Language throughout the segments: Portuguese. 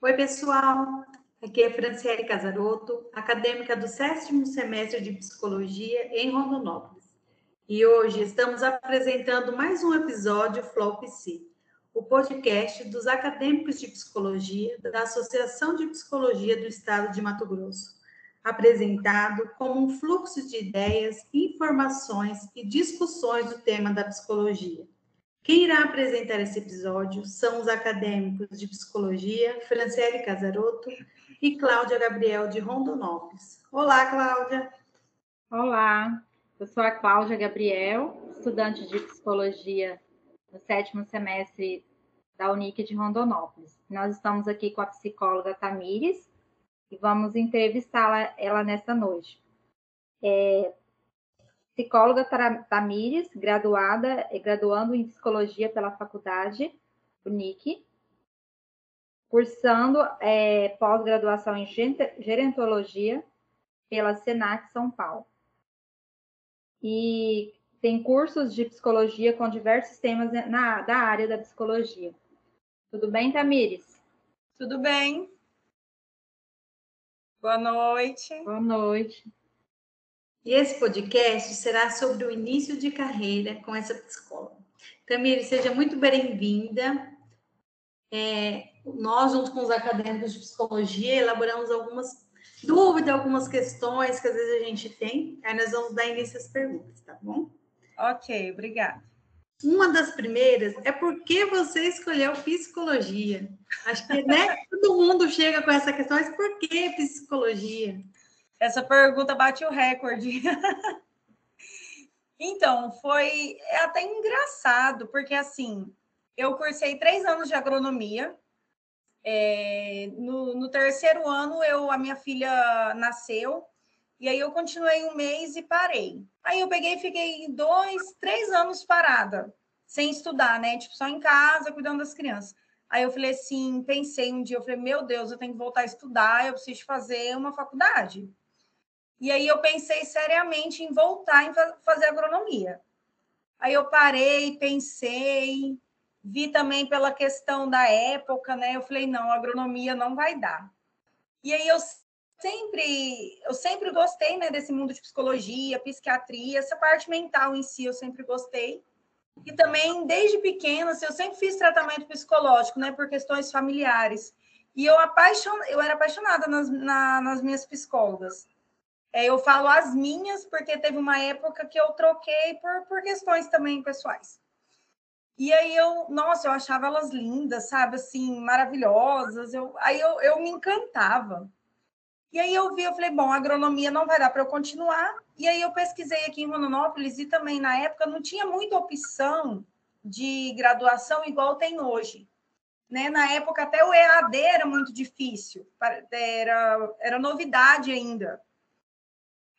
Oi, pessoal. Aqui é Franciele Casaroto, acadêmica do sétimo semestre de Psicologia em Rondonópolis. E hoje estamos apresentando mais um episódio Flow PC, o podcast dos acadêmicos de Psicologia da Associação de Psicologia do Estado de Mato Grosso, apresentado como um fluxo de ideias, informações e discussões do tema da psicologia quem irá apresentar esse episódio são os acadêmicos de psicologia, Franciele Casaroto e Cláudia Gabriel de Rondonópolis. Olá, Cláudia. Olá, eu sou a Cláudia Gabriel, estudante de psicologia no sétimo semestre da Unic de Rondonópolis. Nós estamos aqui com a psicóloga Tamires e vamos entrevistá-la ela nesta noite. É, psicóloga Tamires, graduada e graduando em psicologia pela faculdade UNIC, cursando é, pós-graduação em gerontologia pela Senac São Paulo. E tem cursos de psicologia com diversos temas na, da área da psicologia. Tudo bem, Tamires? Tudo bem. Boa noite. Boa noite. E esse podcast será sobre o início de carreira com essa psicóloga. Tamir, seja muito bem-vinda. É, nós, junto com os acadêmicos de psicologia, elaboramos algumas dúvidas, algumas questões que às vezes a gente tem. Aí nós vamos dar início às perguntas, tá bom? Ok, obrigada. Uma das primeiras é por que você escolheu psicologia? Acho que né, todo mundo chega com essa questão, mas por que psicologia? Essa pergunta bate o recorde. então, foi até engraçado, porque assim, eu cursei três anos de agronomia. É, no, no, terceiro ano, eu, a minha filha nasceu, e aí eu continuei um mês e parei. Aí eu peguei e fiquei dois, três anos parada, sem estudar, né? Tipo, só em casa, cuidando das crianças. Aí eu falei assim, pensei um dia, eu falei, meu Deus, eu tenho que voltar a estudar, eu preciso fazer uma faculdade. E aí eu pensei seriamente em voltar em fazer agronomia. Aí eu parei, pensei, vi também pela questão da época, né? Eu falei, não, agronomia não vai dar. E aí eu sempre, eu sempre gostei, né, desse mundo de psicologia, psiquiatria, essa parte mental em si eu sempre gostei. E também desde pequena, assim, eu sempre fiz tratamento psicológico, né, por questões familiares. E eu apaixon... eu era apaixonada nas, na, nas minhas psicólogas. É, eu falo as minhas, porque teve uma época que eu troquei por, por questões também pessoais. E aí eu, nossa, eu achava elas lindas, sabe, assim, maravilhosas. Eu, aí eu, eu me encantava. E aí eu vi, eu falei, bom, agronomia não vai dar para eu continuar. E aí eu pesquisei aqui em Rondonópolis e também na época não tinha muita opção de graduação igual tem hoje. Né? Na época até o EAD era muito difícil, era, era novidade ainda.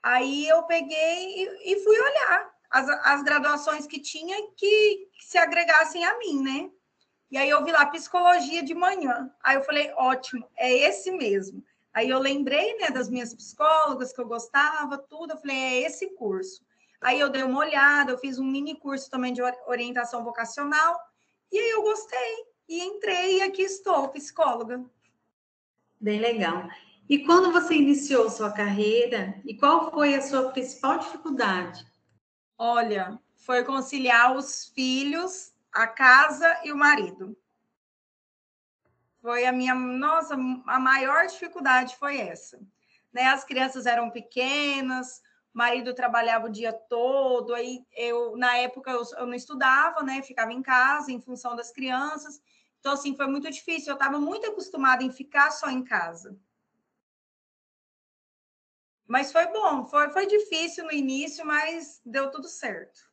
Aí eu peguei e, e fui olhar as, as graduações que tinha que, que se agregassem a mim, né? E aí eu vi lá psicologia de manhã. Aí eu falei, ótimo, é esse mesmo. Aí eu lembrei, né, das minhas psicólogas que eu gostava, tudo. Eu falei, é esse curso. Aí eu dei uma olhada, eu fiz um mini curso também de orientação vocacional. E aí eu gostei e entrei e aqui estou, psicóloga. Bem legal. E quando você iniciou sua carreira, e qual foi a sua principal dificuldade? Olha, foi conciliar os filhos, a casa e o marido. Foi a minha, nossa, a maior dificuldade foi essa. Né? As crianças eram pequenas, o marido trabalhava o dia todo, aí eu, na época, eu, eu não estudava, né? Ficava em casa em função das crianças. Então, assim, foi muito difícil. Eu estava muito acostumada em ficar só em casa. Mas foi bom, foi, foi difícil no início, mas deu tudo certo.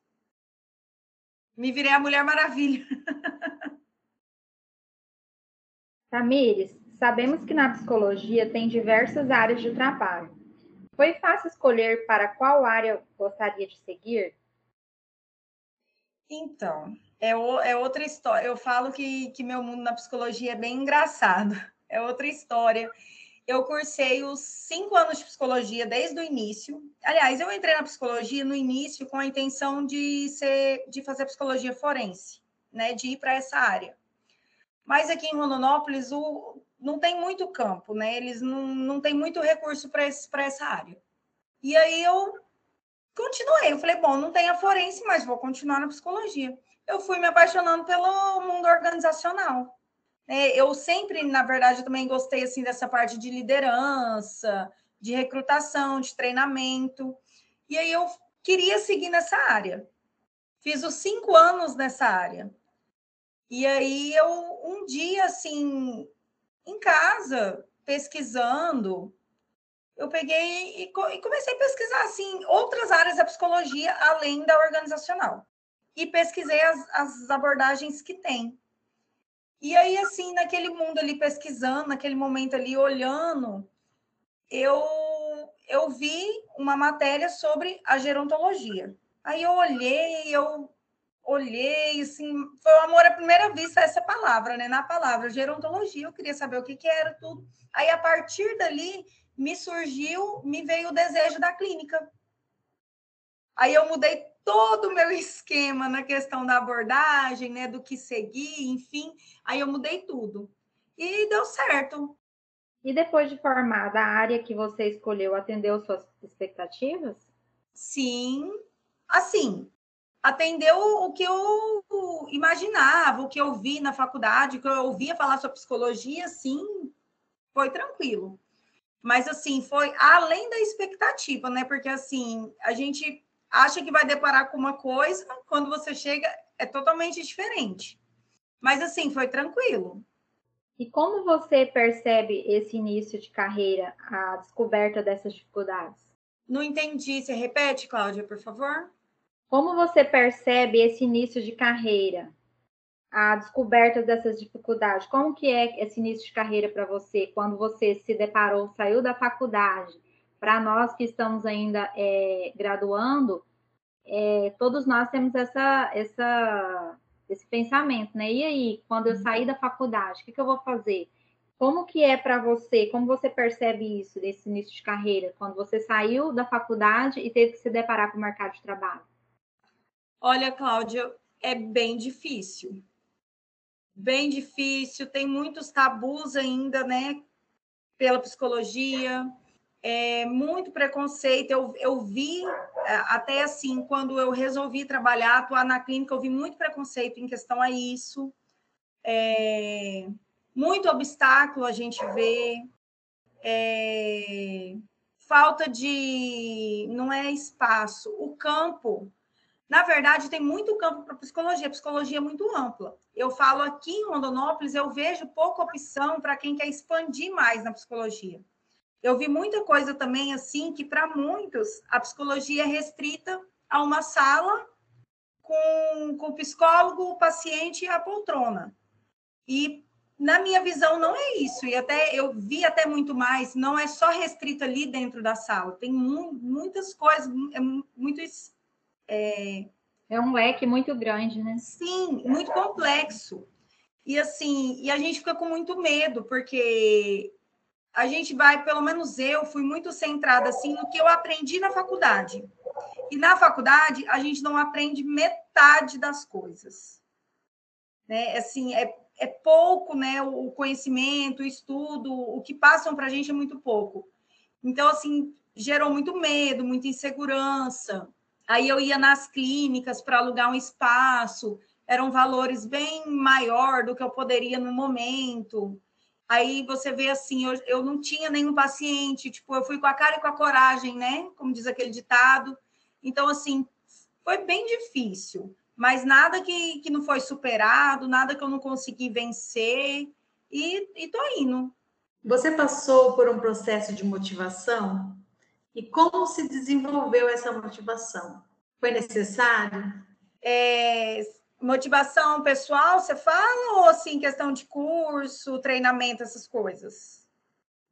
Me virei a Mulher Maravilha. Tamires, sabemos que na psicologia tem diversas áreas de trabalho. Foi fácil escolher para qual área gostaria de seguir? Então, é, o, é outra história. Eu falo que, que meu mundo na psicologia é bem engraçado. É outra história eu cursei os cinco anos de psicologia desde o início. Aliás, eu entrei na psicologia no início com a intenção de ser, de fazer psicologia forense, né, de ir para essa área. Mas aqui em Rondonópolis, o, não tem muito campo, né? Eles não, não têm muito recurso para essa área. E aí eu continuei. Eu falei, bom, não tem a forense, mas vou continuar na psicologia. Eu fui me apaixonando pelo mundo organizacional. É, eu sempre, na verdade, também gostei assim dessa parte de liderança, de recrutação, de treinamento. E aí eu queria seguir nessa área. Fiz os cinco anos nessa área. E aí eu, um dia, assim, em casa, pesquisando, eu peguei e, comecei a pesquisar, assim, outras áreas da psicologia além da organizacional. E pesquisei as, as abordagens que tem. E aí, assim, naquele mundo ali pesquisando, naquele momento ali olhando, eu, eu vi uma matéria sobre a gerontologia. Aí eu olhei, eu olhei, assim, foi o amor à primeira vista essa palavra, né? Na palavra gerontologia, eu queria saber o que, que era tudo. Aí, a partir dali, me surgiu, me veio o desejo da clínica. Aí eu mudei todo o meu esquema na questão da abordagem, né, do que seguir, enfim. Aí eu mudei tudo. E deu certo. E depois de formada, a área que você escolheu atendeu suas expectativas? Sim. Assim, atendeu o que eu imaginava, o que eu vi na faculdade, o que eu ouvia falar sobre psicologia, sim, foi tranquilo. Mas assim, foi além da expectativa, né? Porque assim, a gente acha que vai deparar com uma coisa, quando você chega é totalmente diferente. Mas assim, foi tranquilo. E como você percebe esse início de carreira, a descoberta dessas dificuldades? Não entendi. Você repete, Cláudia, por favor? Como você percebe esse início de carreira, a descoberta dessas dificuldades? Como que é esse início de carreira para você, quando você se deparou, saiu da faculdade? Para nós que estamos ainda é, graduando, é, todos nós temos essa, essa, esse pensamento, né? E aí, quando eu uhum. sair da faculdade, o que, que eu vou fazer? Como que é para você? Como você percebe isso, desse início de carreira, quando você saiu da faculdade e teve que se deparar com o mercado de trabalho? Olha, Cláudia, é bem difícil. Bem difícil, tem muitos tabus ainda, né? Pela psicologia, é, muito preconceito. Eu, eu vi, é, até assim, quando eu resolvi trabalhar, atuar na clínica, eu vi muito preconceito em questão a isso. É, muito obstáculo a gente vê. É, falta de. Não é espaço. O campo na verdade, tem muito campo para psicologia, psicologia é muito ampla. Eu falo aqui em Rondonópolis, eu vejo pouca opção para quem quer expandir mais na psicologia. Eu vi muita coisa também assim que para muitos a psicologia é restrita a uma sala com, com o psicólogo, o paciente e a poltrona. E na minha visão não é isso. E até eu vi até muito mais, não é só restrito ali dentro da sala. Tem mu muitas coisas, é muito é, é um leque muito grande, né? Sim, muito complexo. E assim, e a gente fica com muito medo, porque a gente vai, pelo menos eu, fui muito centrada assim no que eu aprendi na faculdade. E na faculdade a gente não aprende metade das coisas. Né? Assim, é, é pouco, né, o conhecimento, o estudo, o que passam para a gente é muito pouco. Então, assim, gerou muito medo, muita insegurança. Aí eu ia nas clínicas para alugar um espaço, eram valores bem maior do que eu poderia no momento. Aí você vê assim, eu, eu não tinha nenhum paciente, tipo, eu fui com a cara e com a coragem, né? Como diz aquele ditado. Então, assim, foi bem difícil, mas nada que, que não foi superado, nada que eu não consegui vencer, e, e tô indo. Você passou por um processo de motivação? E como se desenvolveu essa motivação? Foi necessário? É, motivação pessoal, você fala, ou assim, questão de curso, treinamento, essas coisas?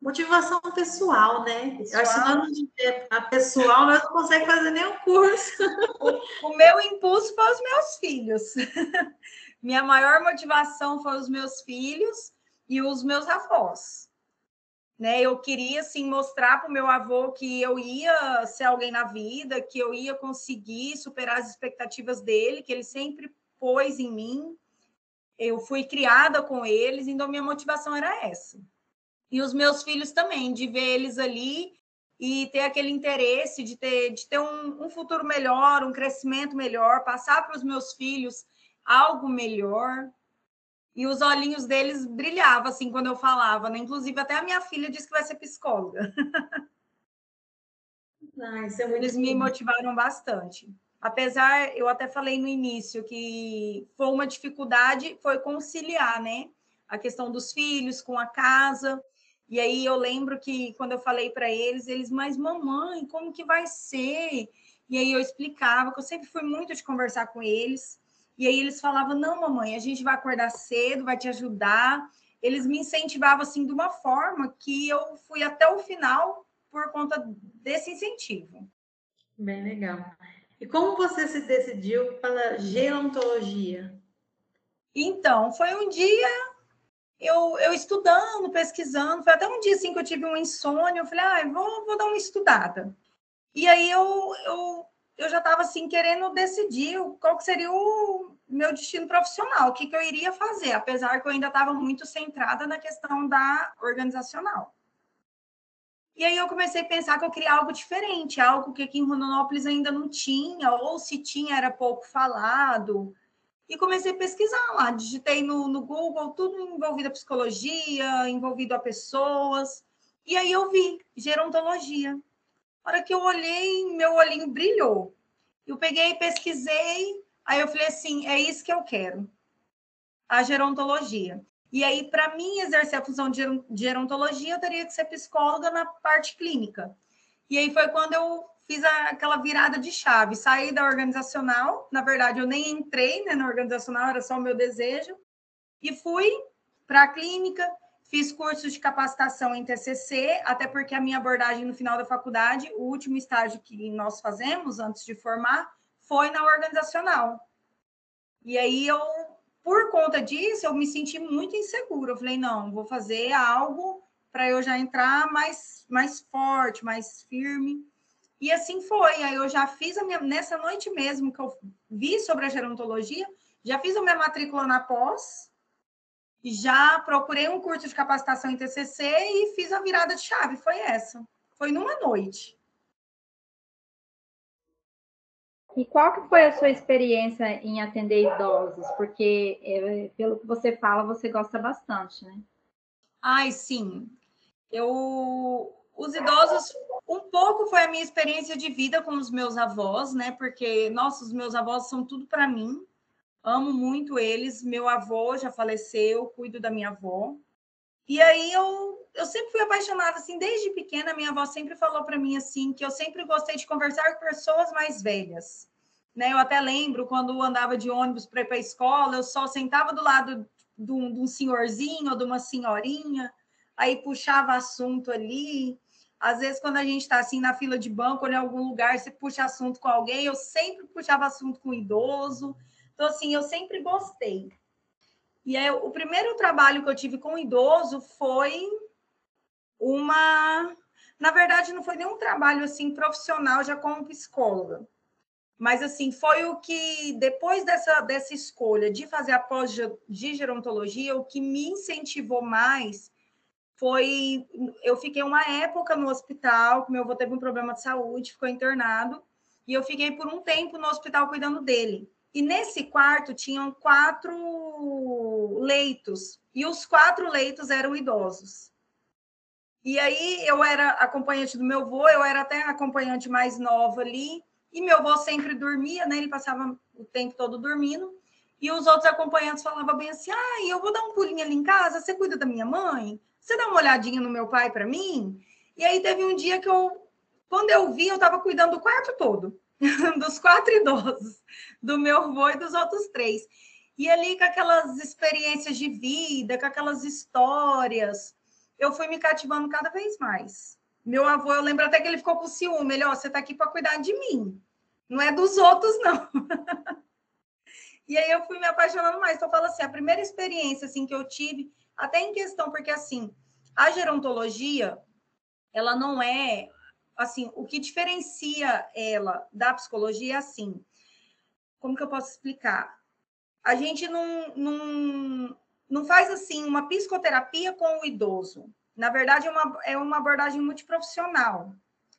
Motivação pessoal, né? Pessoal. Acho que nós, a pessoal nós não conseguimos fazer nenhum curso. O, o meu impulso foi os meus filhos. Minha maior motivação foi os meus filhos e os meus avós né? Eu queria assim mostrar para o meu avô que eu ia ser alguém na vida, que eu ia conseguir superar as expectativas dele, que ele sempre pôs em mim. Eu fui criada com eles, então minha motivação era essa. E os meus filhos também, de ver eles ali e ter aquele interesse de ter, de ter um, um futuro melhor, um crescimento melhor, passar para os meus filhos algo melhor. E os olhinhos deles brilhavam assim quando eu falava, né? Inclusive, até a minha filha disse que vai ser psicóloga. Ah, é Eles me motivaram bastante. Apesar, eu até falei no início que foi uma dificuldade, foi conciliar, né? A questão dos filhos com a casa. E aí eu lembro que quando eu falei para eles, eles, mas mamãe, como que vai ser? E aí eu explicava, que eu sempre fui muito de conversar com eles. E aí eles falavam: "Não, mamãe, a gente vai acordar cedo, vai te ajudar". Eles me incentivavam assim de uma forma que eu fui até o final por conta desse incentivo. Bem legal. E como você se decidiu pela gerontologia? Então, foi um dia eu, eu estudando, pesquisando, foi até um dia assim que eu tive um insônia, eu falei, ah, vou, vou dar uma estudada. E aí eu, eu, eu já estava assim querendo decidir qual que seria o meu destino profissional, o que, que eu iria fazer, apesar que eu ainda estava muito centrada na questão da organizacional. E aí eu comecei a pensar que eu queria algo diferente, algo que aqui em Rondonópolis ainda não tinha, ou se tinha era pouco falado. E comecei a pesquisar lá, digitei no, no Google tudo envolvido a psicologia, envolvido a pessoas. E aí eu vi gerontologia. A hora que eu olhei, meu olhinho brilhou. Eu peguei, pesquisei, aí eu falei assim, é isso que eu quero. A gerontologia. E aí, para mim exercer a função de gerontologia, eu teria que ser psicóloga na parte clínica. E aí foi quando eu fiz aquela virada de chave, saí da organizacional, na verdade eu nem entrei né, na organizacional, era só o meu desejo, e fui para a clínica, fiz cursos de capacitação em TCC, até porque a minha abordagem no final da faculdade, o último estágio que nós fazemos antes de formar, foi na organizacional. E aí eu por conta disso, eu me senti muito insegura. Eu falei, não, vou fazer algo para eu já entrar mais, mais forte, mais firme. E assim foi. Aí eu já fiz a minha, nessa noite mesmo que eu vi sobre a gerontologia, já fiz a minha matrícula na pós, já procurei um curso de capacitação em TCC e fiz a virada de chave. Foi essa. Foi numa noite. E qual que foi a sua experiência em atender idosos? Porque, é, pelo que você fala, você gosta bastante, né? Ai, sim. Eu, os idosos, um pouco foi a minha experiência de vida com os meus avós, né? Porque, nossa, os meus avós são tudo para mim. Amo muito eles. Meu avô já faleceu, cuido da minha avó. E aí eu, eu sempre fui apaixonada, assim, desde pequena, minha avó sempre falou para mim, assim, que eu sempre gostei de conversar com pessoas mais velhas. Né? Eu até lembro, quando andava de ônibus para ir para a escola, eu só sentava do lado de um, de um senhorzinho ou de uma senhorinha, aí puxava assunto ali. Às vezes, quando a gente está assim na fila de banco ou em algum lugar, você puxa assunto com alguém, eu sempre puxava assunto com idoso. Então, assim, eu sempre gostei. E aí, o primeiro trabalho que eu tive com idoso foi uma. Na verdade, não foi nenhum trabalho assim profissional já como psicóloga. Mas assim, foi o que depois dessa, dessa escolha de fazer a pós de gerontologia, o que me incentivou mais foi eu fiquei uma época no hospital, meu avô teve um problema de saúde, ficou internado, e eu fiquei por um tempo no hospital cuidando dele. E nesse quarto tinham quatro leitos, e os quatro leitos eram idosos. E aí eu era acompanhante do meu avô, eu era até acompanhante mais nova ali, e meu avô sempre dormia, né? Ele passava o tempo todo dormindo. E os outros acompanhantes falavam bem assim: ah, eu vou dar um pulinho ali em casa, você cuida da minha mãe? Você dá uma olhadinha no meu pai para mim? E aí teve um dia que eu, quando eu vi, eu estava cuidando do quarto todo. dos quatro idosos, do meu avô e dos outros três. E ali, com aquelas experiências de vida, com aquelas histórias, eu fui me cativando cada vez mais. Meu avô, eu lembro até que ele ficou com ciúme. Ele, ó, você tá aqui para cuidar de mim, não é dos outros, não. e aí eu fui me apaixonando mais. Então, eu falo assim, a primeira experiência assim que eu tive, até em questão, porque assim, a gerontologia, ela não é assim, o que diferencia ela da psicologia é assim. Como que eu posso explicar? A gente não, não, não faz assim uma psicoterapia com o idoso. Na verdade, é uma, é uma abordagem multiprofissional.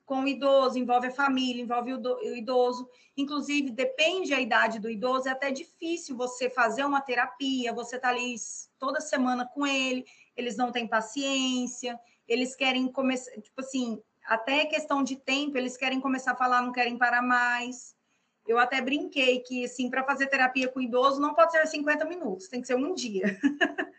Com o idoso, envolve a família, envolve o, do, o idoso. Inclusive, depende da idade do idoso, é até difícil você fazer uma terapia, você está ali toda semana com ele, eles não têm paciência, eles querem começar, tipo assim, até questão de tempo, eles querem começar a falar, não querem parar mais. Eu até brinquei que, assim, para fazer terapia com idoso não pode ser 50 minutos, tem que ser um dia.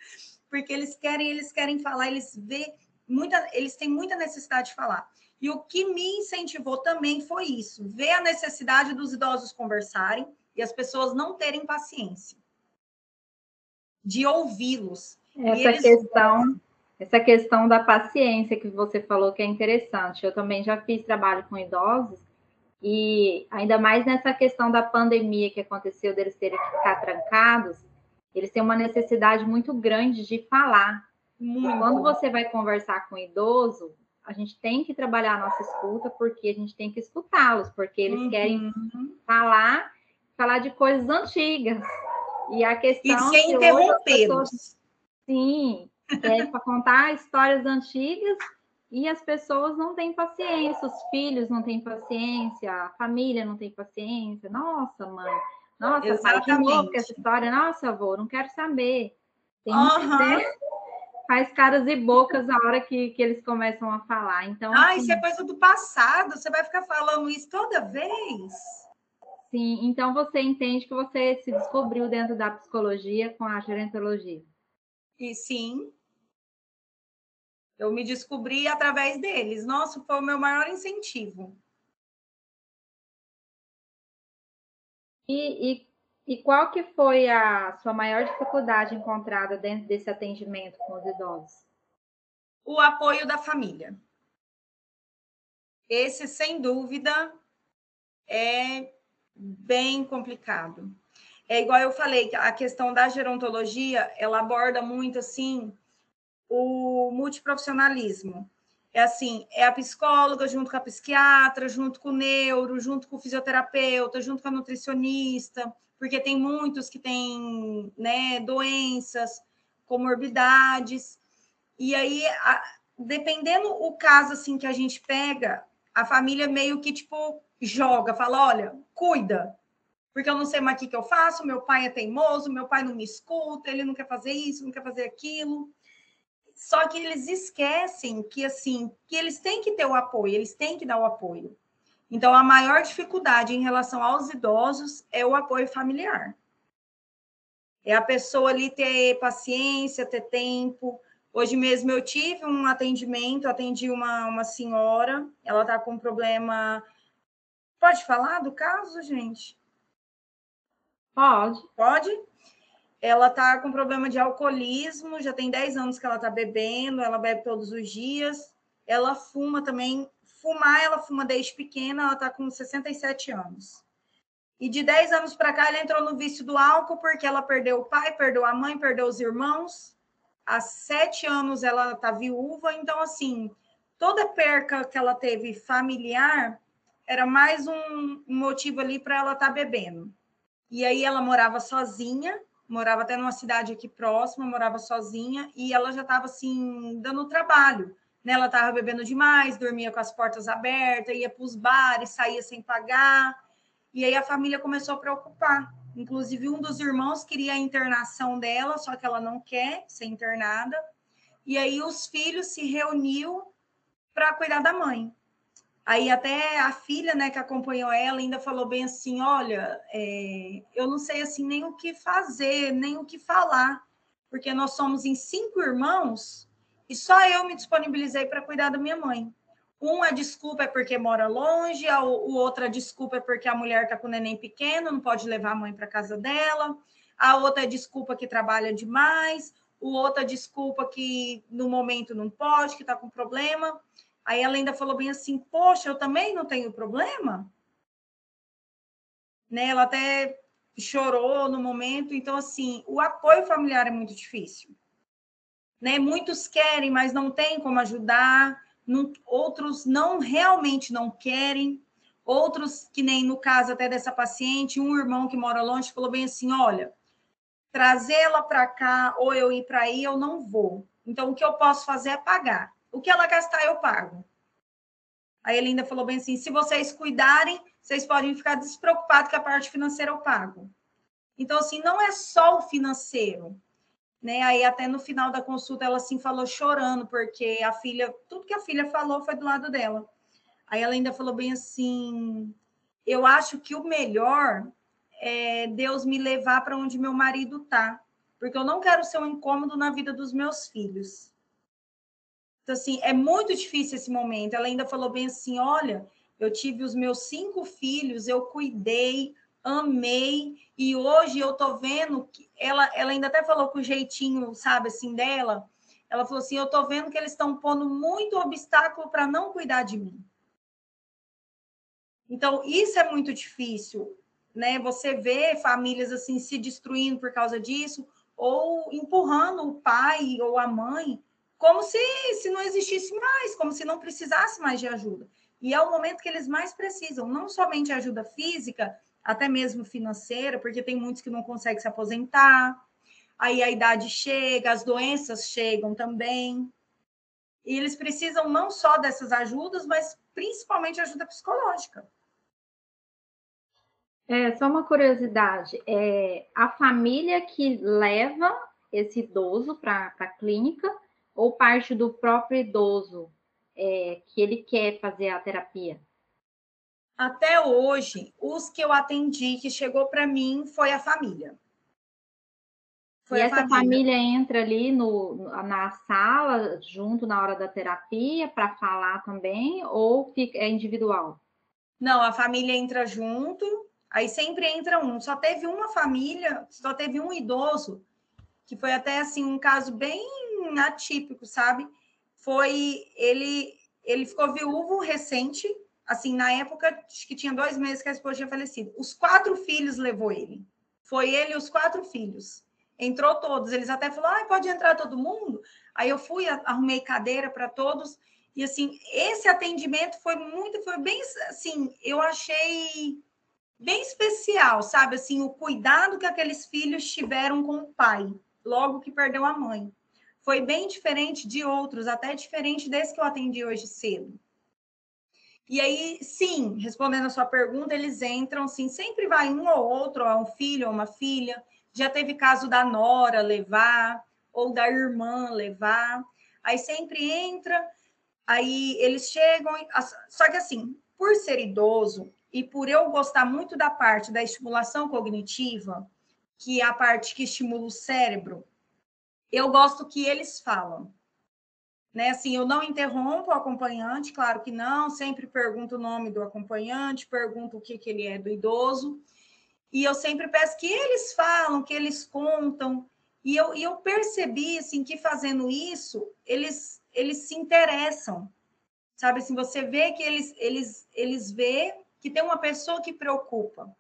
Porque eles querem, eles querem falar, eles vê muita, eles têm muita necessidade de falar. E o que me incentivou também foi isso, ver a necessidade dos idosos conversarem e as pessoas não terem paciência de ouvi-los. Essa eles... questão essa questão da paciência que você falou que é interessante. Eu também já fiz trabalho com idosos e ainda mais nessa questão da pandemia que aconteceu deles terem que ficar trancados, eles têm uma necessidade muito grande de falar. Muito. Quando você vai conversar com um idoso, a gente tem que trabalhar a nossa escuta porque a gente tem que escutá-los, porque eles uhum. querem falar, falar de coisas antigas. E a questão e sem interrompê-los. Sim, é para contar histórias antigas e as pessoas não têm paciência, os filhos não têm paciência, a família não tem paciência. Nossa, mãe, nossa, Exatamente. pai, de novo essa história. Nossa, avô, não quero saber. Tem uhum. faz caras e bocas a hora que, que eles começam a falar. Então, ah, assim, isso é coisa do passado. Você vai ficar falando isso toda vez? Sim, então você entende que você se descobriu dentro da psicologia com a gerontologia. E sim, eu me descobri através deles. Nossa, foi o meu maior incentivo. E, e, e, qual que foi a sua maior dificuldade encontrada dentro desse atendimento com os idosos? O apoio da família. Esse, sem dúvida, é bem complicado. É igual eu falei, a questão da gerontologia, ela aborda muito assim o multiprofissionalismo. É assim, é a psicóloga junto com a psiquiatra, junto com o neuro, junto com o fisioterapeuta, junto com a nutricionista, porque tem muitos que têm né, doenças, comorbidades. E aí, a, dependendo o caso assim que a gente pega, a família meio que tipo joga, fala, olha, cuida, porque eu não sei mais o que, que eu faço, meu pai é teimoso, meu pai não me escuta, ele não quer fazer isso, não quer fazer aquilo. Só que eles esquecem que assim, que eles têm que ter o apoio, eles têm que dar o apoio. Então, a maior dificuldade em relação aos idosos é o apoio familiar. É a pessoa ali ter paciência, ter tempo. Hoje mesmo eu tive um atendimento, atendi uma, uma senhora, ela está com um problema. Pode falar do caso, gente? Pode. Pode? Ela tá com problema de alcoolismo, já tem 10 anos que ela tá bebendo, ela bebe todos os dias. Ela fuma também. Fumar, ela fuma desde pequena, ela tá com 67 anos. E de 10 anos para cá, ela entrou no vício do álcool porque ela perdeu o pai, perdeu a mãe, perdeu os irmãos. Há sete anos ela tá viúva, então, assim, toda perca que ela teve familiar era mais um motivo ali para ela estar tá bebendo. E aí ela morava sozinha, morava até numa cidade aqui próxima, morava sozinha e ela já estava assim dando trabalho. Né? Ela estava bebendo demais, dormia com as portas abertas, ia para os bares, saía sem pagar. E aí a família começou a preocupar. Inclusive, um dos irmãos queria a internação dela, só que ela não quer ser internada. E aí os filhos se reuniu para cuidar da mãe. Aí até a filha, né, que acompanhou ela, ainda falou bem assim, olha, é, eu não sei assim nem o que fazer, nem o que falar, porque nós somos em cinco irmãos e só eu me disponibilizei para cuidar da minha mãe. Um desculpa é porque mora longe, a, o outro a desculpa é porque a mulher está com o neném pequeno, não pode levar a mãe para casa dela. A outra é desculpa que trabalha demais. O outro é desculpa que no momento não pode, que está com problema. Aí ela ainda falou bem assim: Poxa, eu também não tenho problema? Né? Ela até chorou no momento. Então, assim, o apoio familiar é muito difícil. Né? Muitos querem, mas não tem como ajudar. Não, outros não realmente não querem. Outros, que nem no caso até dessa paciente, um irmão que mora longe falou bem assim: olha, trazê-la para cá ou eu ir para aí, eu não vou Então, o que eu posso fazer é pagar. O que ela gastar, eu pago. Aí ele ainda falou bem assim: se vocês cuidarem, vocês podem ficar despreocupados que a parte financeira eu pago. Então, assim, não é só o financeiro. Né? Aí até no final da consulta ela assim falou chorando, porque a filha, tudo que a filha falou foi do lado dela. Aí ela ainda falou bem assim: eu acho que o melhor é Deus me levar para onde meu marido tá, porque eu não quero ser um incômodo na vida dos meus filhos. Então, assim, é muito difícil esse momento. Ela ainda falou bem assim: olha, eu tive os meus cinco filhos, eu cuidei, amei, e hoje eu tô vendo que ela, ela ainda até falou com o jeitinho, sabe, assim, dela. Ela falou assim: eu tô vendo que eles estão pondo muito obstáculo para não cuidar de mim. Então, isso é muito difícil, né? Você vê famílias assim se destruindo por causa disso, ou empurrando o pai ou a mãe como se, se não existisse mais, como se não precisasse mais de ajuda. E é o momento que eles mais precisam, não somente ajuda física, até mesmo financeira, porque tem muitos que não conseguem se aposentar, aí a idade chega, as doenças chegam também. E eles precisam não só dessas ajudas, mas principalmente ajuda psicológica. É, só uma curiosidade, é a família que leva esse idoso para a clínica ou parte do próprio idoso é, que ele quer fazer a terapia? Até hoje, os que eu atendi, que chegou para mim, foi a família. Foi e essa família. família. entra ali no, na sala, junto na hora da terapia, para falar também, ou fica, é individual? Não, a família entra junto, aí sempre entra um. Só teve uma família, só teve um idoso, que foi até assim um caso bem atípico, sabe? Foi ele ele ficou viúvo recente, assim, na época que tinha dois meses que a esposa tinha falecido. Os quatro filhos levou ele. Foi ele e os quatro filhos. Entrou todos. Eles até falaram, ah, pode entrar todo mundo. Aí eu fui, arrumei cadeira para todos. E assim, esse atendimento foi muito, foi bem assim, eu achei bem especial, sabe? Assim, o cuidado que aqueles filhos tiveram com o pai, logo que perdeu a mãe foi bem diferente de outros, até diferente desse que eu atendi hoje cedo. E aí, sim, respondendo a sua pergunta, eles entram, sim, sempre vai um ou outro, ou um filho ou uma filha. Já teve caso da nora levar, ou da irmã levar. Aí sempre entra, aí eles chegam. Só que assim, por ser idoso e por eu gostar muito da parte da estimulação cognitiva, que é a parte que estimula o cérebro, eu gosto que eles falam. Né? Assim, eu não interrompo o acompanhante, claro que não, sempre pergunto o nome do acompanhante, pergunto o que, que ele é do idoso, e eu sempre peço que eles falam, que eles contam, e eu, e eu percebi, assim, que fazendo isso, eles, eles se interessam, sabe, assim, você vê que eles, eles, eles vê que tem uma pessoa que preocupa,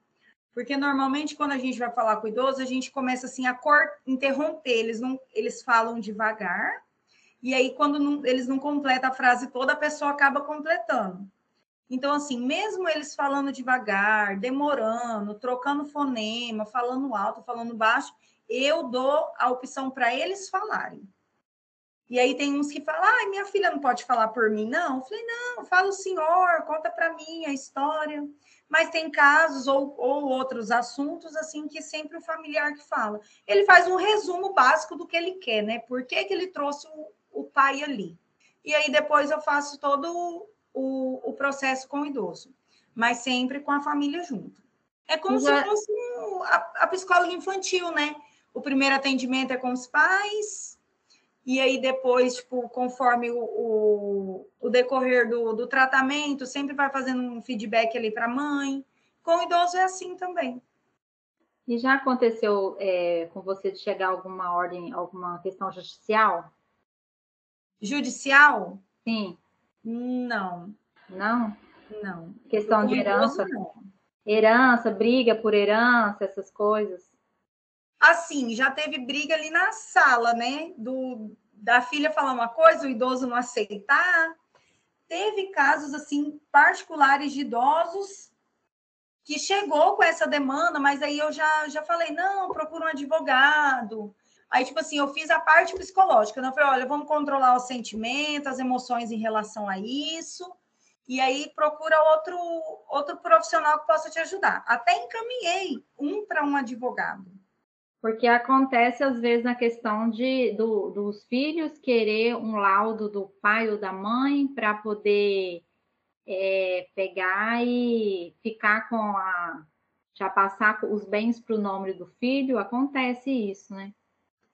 porque normalmente quando a gente vai falar com o idoso, a gente começa assim a cor... interromper, eles não eles falam devagar, e aí quando não, eles não completam a frase toda, a pessoa acaba completando. Então assim, mesmo eles falando devagar, demorando, trocando fonema, falando alto, falando baixo, eu dou a opção para eles falarem. E aí tem uns que falam, ah, minha filha não pode falar por mim, não. Eu falei, não, fala o senhor, conta para mim a história mas tem casos ou, ou outros assuntos assim que sempre o familiar que fala. Ele faz um resumo básico do que ele quer, né? Por que, que ele trouxe o, o pai ali? E aí depois eu faço todo o, o processo com o idoso, mas sempre com a família junto. É como Já... se fosse a, a psicóloga infantil, né? O primeiro atendimento é com os pais, e aí depois, tipo, conforme o, o, o decorrer do, do tratamento, sempre vai fazendo um feedback ali para a mãe. Com o idoso é assim também. E já aconteceu é, com você de chegar a alguma ordem, alguma questão judicial? Judicial? Sim. Não. Não? Não. Questão de herança? Não. Herança, briga por herança, essas coisas? Assim, já teve briga ali na sala, né? Do, da filha falar uma coisa, o idoso não aceitar. Teve casos, assim, particulares de idosos que chegou com essa demanda, mas aí eu já, já falei, não, procura um advogado. Aí, tipo assim, eu fiz a parte psicológica. Né? Eu falei, olha, vamos controlar os sentimentos, as emoções em relação a isso. E aí procura outro, outro profissional que possa te ajudar. Até encaminhei um para um advogado. Porque acontece, às vezes, na questão de, do, dos filhos querer um laudo do pai ou da mãe para poder é, pegar e ficar com a. já passar os bens para o nome do filho. Acontece isso, né?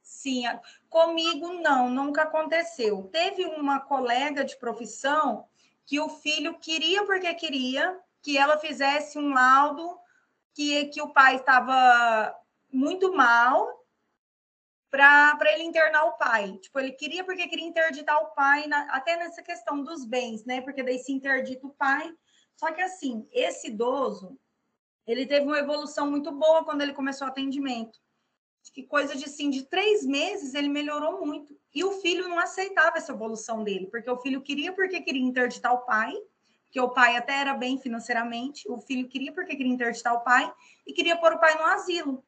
Sim, comigo não, nunca aconteceu. Teve uma colega de profissão que o filho queria porque queria que ela fizesse um laudo que, que o pai estava muito mal para ele internar o pai. Tipo, ele queria porque queria interditar o pai, na, até nessa questão dos bens, né? Porque daí se interdita o pai. Só que assim, esse idoso, ele teve uma evolução muito boa quando ele começou o atendimento. Que coisa de assim, de três meses ele melhorou muito. E o filho não aceitava essa evolução dele, porque o filho queria porque queria interditar o pai, que o pai até era bem financeiramente, o filho queria porque queria interditar o pai e queria pôr o pai no asilo.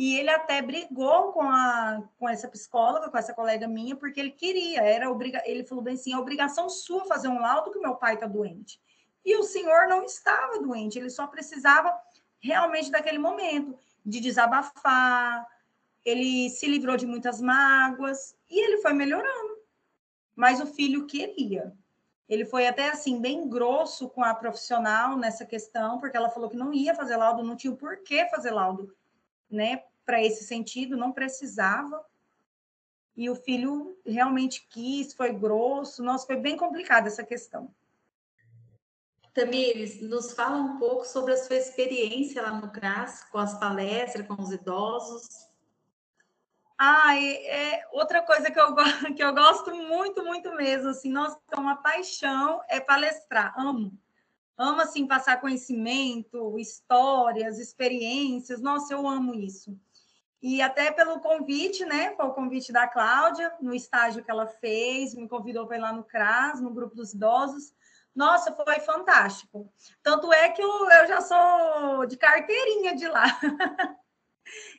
E ele até brigou com, a, com essa psicóloga, com essa colega minha, porque ele queria, era obriga, ele falou bem assim, é obrigação sua fazer um laudo que meu pai está doente. E o senhor não estava doente, ele só precisava realmente daquele momento de desabafar, ele se livrou de muitas mágoas e ele foi melhorando. Mas o filho queria. Ele foi até assim bem grosso com a profissional nessa questão, porque ela falou que não ia fazer laudo, não tinha o porquê fazer laudo, né? Para esse sentido, não precisava. E o filho realmente quis, foi grosso. Nossa, foi bem complicada essa questão. Tamires, nos fala um pouco sobre a sua experiência lá no CRAS, com as palestras, com os idosos. Ah, é, outra coisa que eu, que eu gosto muito, muito mesmo, assim, nossa, é uma paixão é palestrar, amo. Amo, assim, passar conhecimento, histórias, experiências, nossa, eu amo isso. E até pelo convite, né? Foi o convite da Cláudia, no estágio que ela fez, me convidou para ir lá no CRAS, no grupo dos idosos. Nossa, foi fantástico. Tanto é que eu, eu já sou de carteirinha de lá.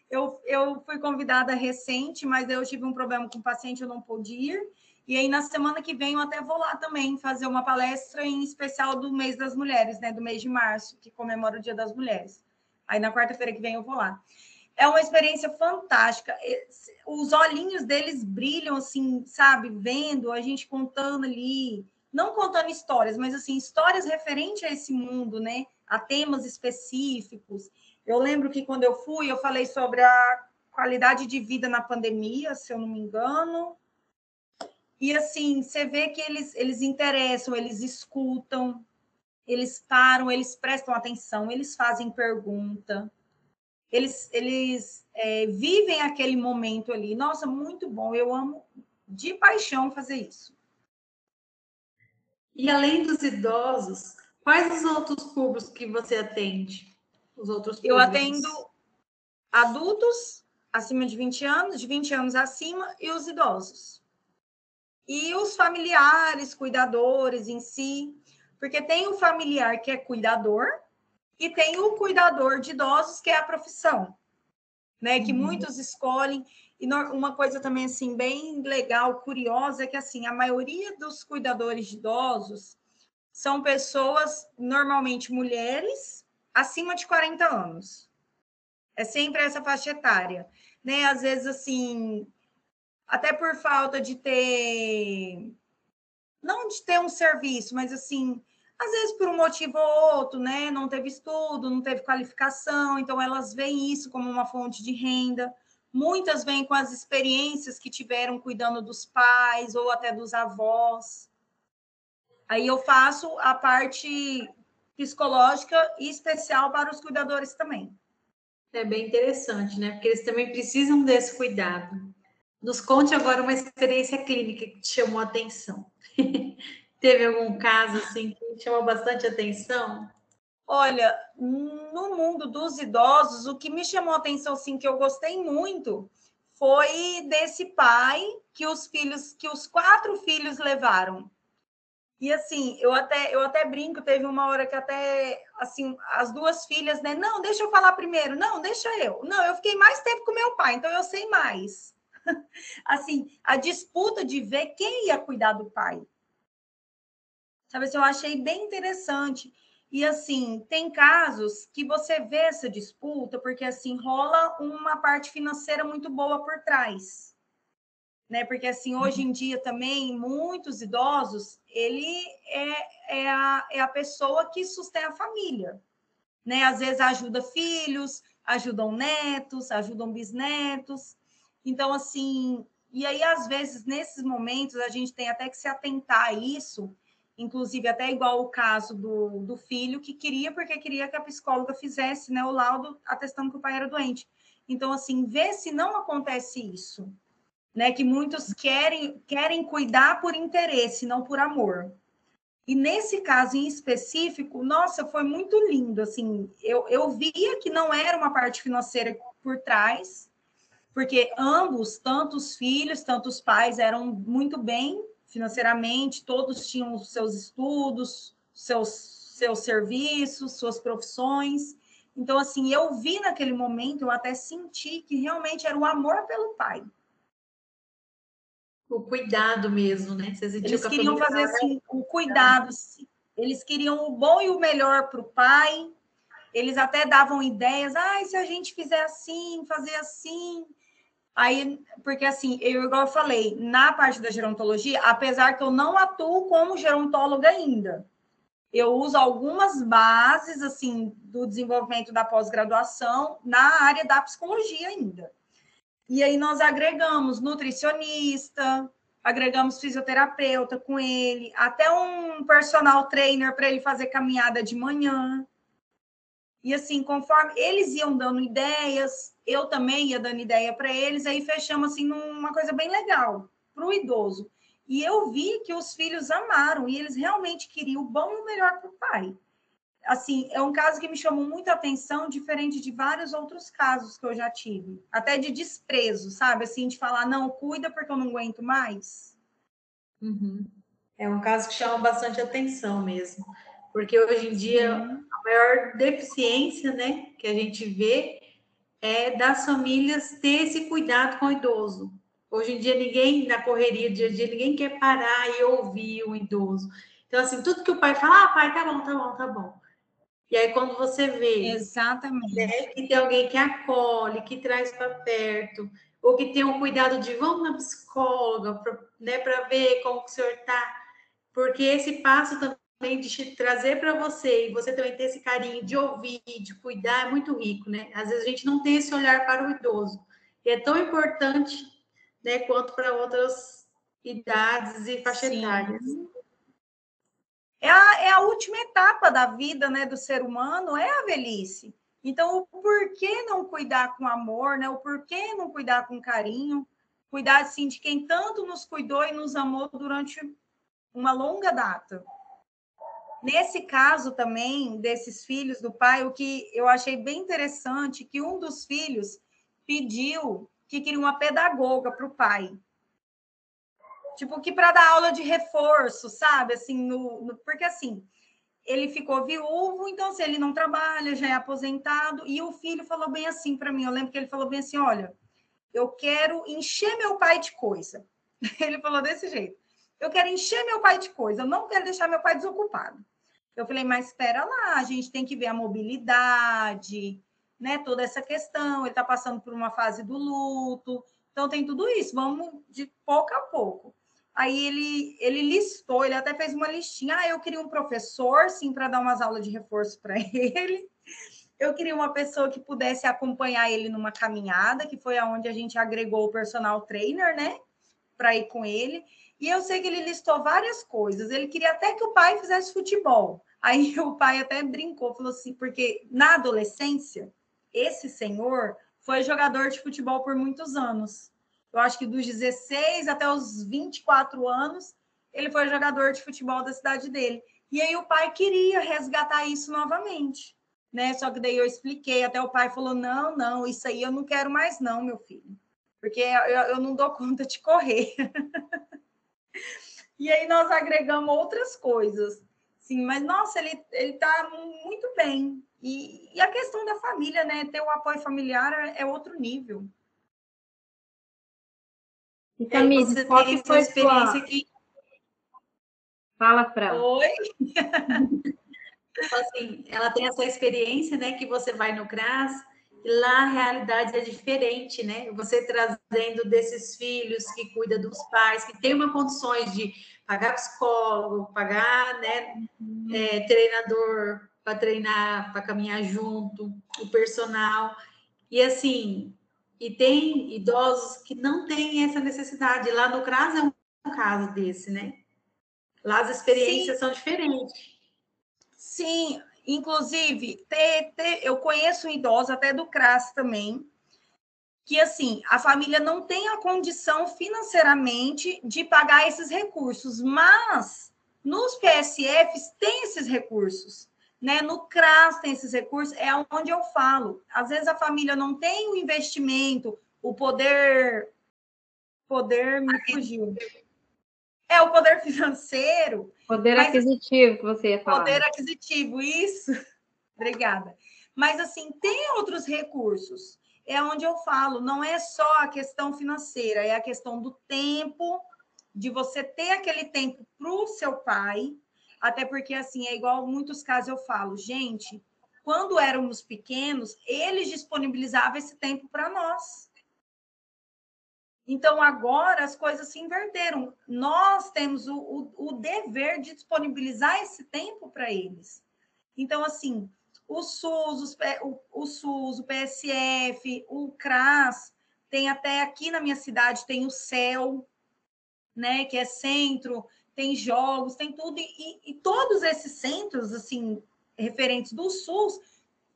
eu, eu fui convidada recente, mas eu tive um problema com o paciente, eu não pude ir. E aí, na semana que vem, eu até vou lá também fazer uma palestra em especial do mês das mulheres, né? Do mês de março, que comemora o Dia das Mulheres. Aí, na quarta-feira que vem, eu vou lá é uma experiência fantástica. Os olhinhos deles brilham, assim, sabe? Vendo a gente contando ali, não contando histórias, mas assim, histórias referentes a esse mundo, né? A temas específicos. Eu lembro que quando eu fui, eu falei sobre a qualidade de vida na pandemia, se eu não me engano. E assim, você vê que eles, eles interessam, eles escutam, eles param, eles prestam atenção, eles fazem pergunta eles, eles é, vivem aquele momento ali. Nossa, muito bom. Eu amo de paixão fazer isso. E além dos idosos, quais os outros públicos que você atende? Os outros públicos? Eu atendo adultos acima de 20 anos, de 20 anos acima, e os idosos. E os familiares, cuidadores em si, porque tem o familiar que é cuidador, e tem o cuidador de idosos, que é a profissão, né? Que uhum. muitos escolhem. E uma coisa também assim bem legal, curiosa, é que assim a maioria dos cuidadores de idosos são pessoas normalmente mulheres acima de 40 anos. É sempre essa faixa etária, né? Às vezes assim, até por falta de ter não de ter um serviço, mas assim, às vezes por um motivo ou outro, né? Não teve estudo, não teve qualificação, então elas veem isso como uma fonte de renda. Muitas vêm com as experiências que tiveram cuidando dos pais ou até dos avós. Aí eu faço a parte psicológica e especial para os cuidadores também. É bem interessante, né? Porque eles também precisam desse cuidado. Nos conte agora uma experiência clínica que te chamou a atenção. Teve algum caso assim que chamou bastante atenção? Olha, no mundo dos idosos, o que me chamou atenção, assim, que eu gostei muito, foi desse pai que os filhos, que os quatro filhos levaram. E assim, eu até, eu até brinco, teve uma hora que até, assim, as duas filhas, né? Não, deixa eu falar primeiro. Não, deixa eu. Não, eu fiquei mais tempo com meu pai, então eu sei mais. assim, a disputa de ver quem ia cuidar do pai. Sabe, assim, eu achei bem interessante. E assim, tem casos que você vê essa disputa porque assim rola uma parte financeira muito boa por trás. Né? Porque assim, hoje em dia também muitos idosos, ele é, é, a, é a pessoa que sustenta a família. Né? Às vezes ajuda filhos, ajudam netos, ajudam bisnetos. Então, assim, e aí, às vezes, nesses momentos, a gente tem até que se atentar a isso, inclusive até igual o caso do, do filho que queria, porque queria que a psicóloga fizesse né, o laudo atestando que o pai era doente. Então, assim, ver se não acontece isso, né? Que muitos querem, querem cuidar por interesse, não por amor. E nesse caso em específico, nossa, foi muito lindo, assim, eu, eu via que não era uma parte financeira por trás, porque ambos, tanto os filhos, tanto os pais, eram muito bem financeiramente, todos tinham os seus estudos, seus, seus serviços, suas profissões. Então, assim, eu vi naquele momento, eu até senti que realmente era o amor pelo pai. O cuidado mesmo, né? Eles queriam fazer assim, o cuidado. Eles queriam o bom e o melhor para o pai. Eles até davam ideias, ah, se a gente fizer assim, fazer assim, Aí, porque assim, eu igual eu falei, na parte da gerontologia, apesar que eu não atuo como gerontóloga ainda, eu uso algumas bases assim do desenvolvimento da pós-graduação na área da psicologia ainda. E aí nós agregamos nutricionista, agregamos fisioterapeuta com ele, até um personal trainer para ele fazer caminhada de manhã. E assim, conforme eles iam dando ideias, eu também ia dando ideia para eles, aí fechamos assim numa coisa bem legal para o idoso. E eu vi que os filhos amaram e eles realmente queriam o bom e o melhor para o pai. Assim, é um caso que me chamou muita atenção, diferente de vários outros casos que eu já tive, até de desprezo, sabe? Assim, de falar, não, cuida porque eu não aguento mais. Uhum. É um caso que chama bastante atenção mesmo, porque hoje em dia Sim a maior deficiência, né, que a gente vê é das famílias ter esse cuidado com o idoso. Hoje em dia, ninguém, na correria dia a dia, ninguém quer parar e ouvir o idoso. Então, assim, tudo que o pai fala, ah, pai, tá bom, tá bom, tá bom. E aí, quando você vê Exatamente. Né, que tem alguém que acolhe, que traz para perto, ou que tem um cuidado de vamos na psicóloga, para né, ver como o senhor está, porque esse passo também também de te trazer para você e você também ter esse carinho de ouvir, de cuidar, é muito rico, né? Às vezes a gente não tem esse olhar para o idoso. E é tão importante, né, quanto para outras idades e faixas etárias. É a, é a última etapa da vida, né, do ser humano, é a velhice. Então, o porquê não cuidar com amor, né? O porquê não cuidar com carinho? Cuidar, assim, de quem tanto nos cuidou e nos amou durante uma longa data. Nesse caso também, desses filhos do pai, o que eu achei bem interessante, que um dos filhos pediu que queria uma pedagoga para o pai. Tipo, que para dar aula de reforço, sabe? Assim, no, no, porque assim, ele ficou viúvo, então se ele não trabalha, já é aposentado, e o filho falou bem assim para mim, eu lembro que ele falou bem assim, olha, eu quero encher meu pai de coisa. Ele falou desse jeito. Eu quero encher meu pai de coisa, eu não quero deixar meu pai desocupado. Eu falei, mas espera lá, a gente tem que ver a mobilidade, né? Toda essa questão. Ele está passando por uma fase do luto. Então, tem tudo isso. Vamos de pouco a pouco. Aí ele, ele listou, ele até fez uma listinha. Ah, eu queria um professor, sim, para dar umas aulas de reforço para ele. Eu queria uma pessoa que pudesse acompanhar ele numa caminhada, que foi aonde a gente agregou o personal trainer, né? Para ir com ele. E eu sei que ele listou várias coisas. Ele queria até que o pai fizesse futebol. Aí o pai até brincou, falou assim, porque na adolescência, esse senhor foi jogador de futebol por muitos anos. Eu acho que dos 16 até os 24 anos, ele foi jogador de futebol da cidade dele. E aí o pai queria resgatar isso novamente, né? Só que daí eu expliquei, até o pai falou: "Não, não, isso aí eu não quero mais não, meu filho. Porque eu, eu não dou conta de correr". E aí nós agregamos outras coisas. Sim, mas nossa, ele ele tá muito bem. E, e a questão da família, né? Ter o apoio familiar é, outro nível. E Camille, você qual tem essa experiência sua... que... Fala, Fran. Oi? Então, assim, ela tem essa experiência, né, que você vai no CRAS, lá a realidade é diferente, né? Você trazendo desses filhos que cuida dos pais, que tem uma condições de pagar psicólogo, pagar, né, é, treinador para treinar, para caminhar junto, o personal. E assim, e tem idosos que não têm essa necessidade. Lá no CRAS é um caso desse, né? Lá as experiências Sim. são diferentes. Sim, inclusive, te, te, eu conheço um idoso, até do CRAS também, que assim, a família não tem a condição financeiramente de pagar esses recursos, mas nos PSFs tem esses recursos né? No CRAS tem esses recursos, é onde eu falo. Às vezes a família não tem o investimento, o poder. Poder me fugiu. É o poder financeiro. Poder aquisitivo que você ia falar. Poder aquisitivo, isso. Obrigada. Mas assim, tem outros recursos. É onde eu falo, não é só a questão financeira, é a questão do tempo, de você ter aquele tempo para o seu pai, até porque, assim, é igual muitos casos eu falo, gente, quando éramos pequenos, eles disponibilizavam esse tempo para nós. Então, agora as coisas se inverteram. Nós temos o, o, o dever de disponibilizar esse tempo para eles. Então, assim, o SUS, os, o, o SUS, o PSF, o CRAS, tem até aqui na minha cidade, tem o CEL, né, que é Centro tem jogos, tem tudo, e, e, todos esses centros, assim, referentes do SUS,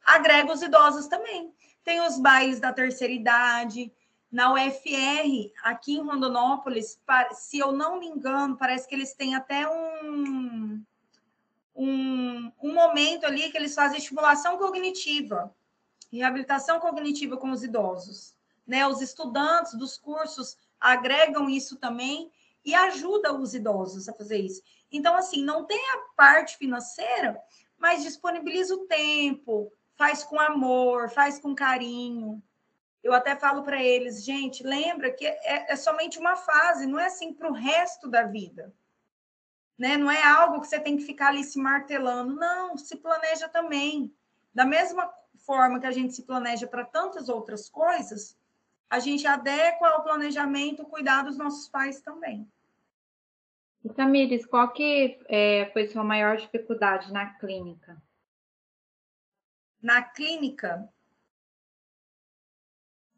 agregam os idosos também. Tem os bailes da terceira idade, na UFR, aqui em Rondonópolis, se eu não me engano, parece que eles têm até um, um, um momento ali que eles fazem estimulação cognitiva, reabilitação cognitiva com os idosos. Né? Os estudantes dos cursos agregam isso também, e ajuda os idosos a fazer isso. Então, assim, não tem a parte financeira, mas disponibiliza o tempo, faz com amor, faz com carinho. Eu até falo para eles, gente, lembra que é, é, somente uma fase, não é assim para o resto da vida. Né? Não é algo que você tem que ficar ali se martelando. Não, se planeja também. Da mesma forma que a gente se planeja para tantas outras coisas, a gente adequa ao planejamento cuidar dos nossos pais também. E Tamires, qual que é, foi sua maior dificuldade na clínica? Na clínica?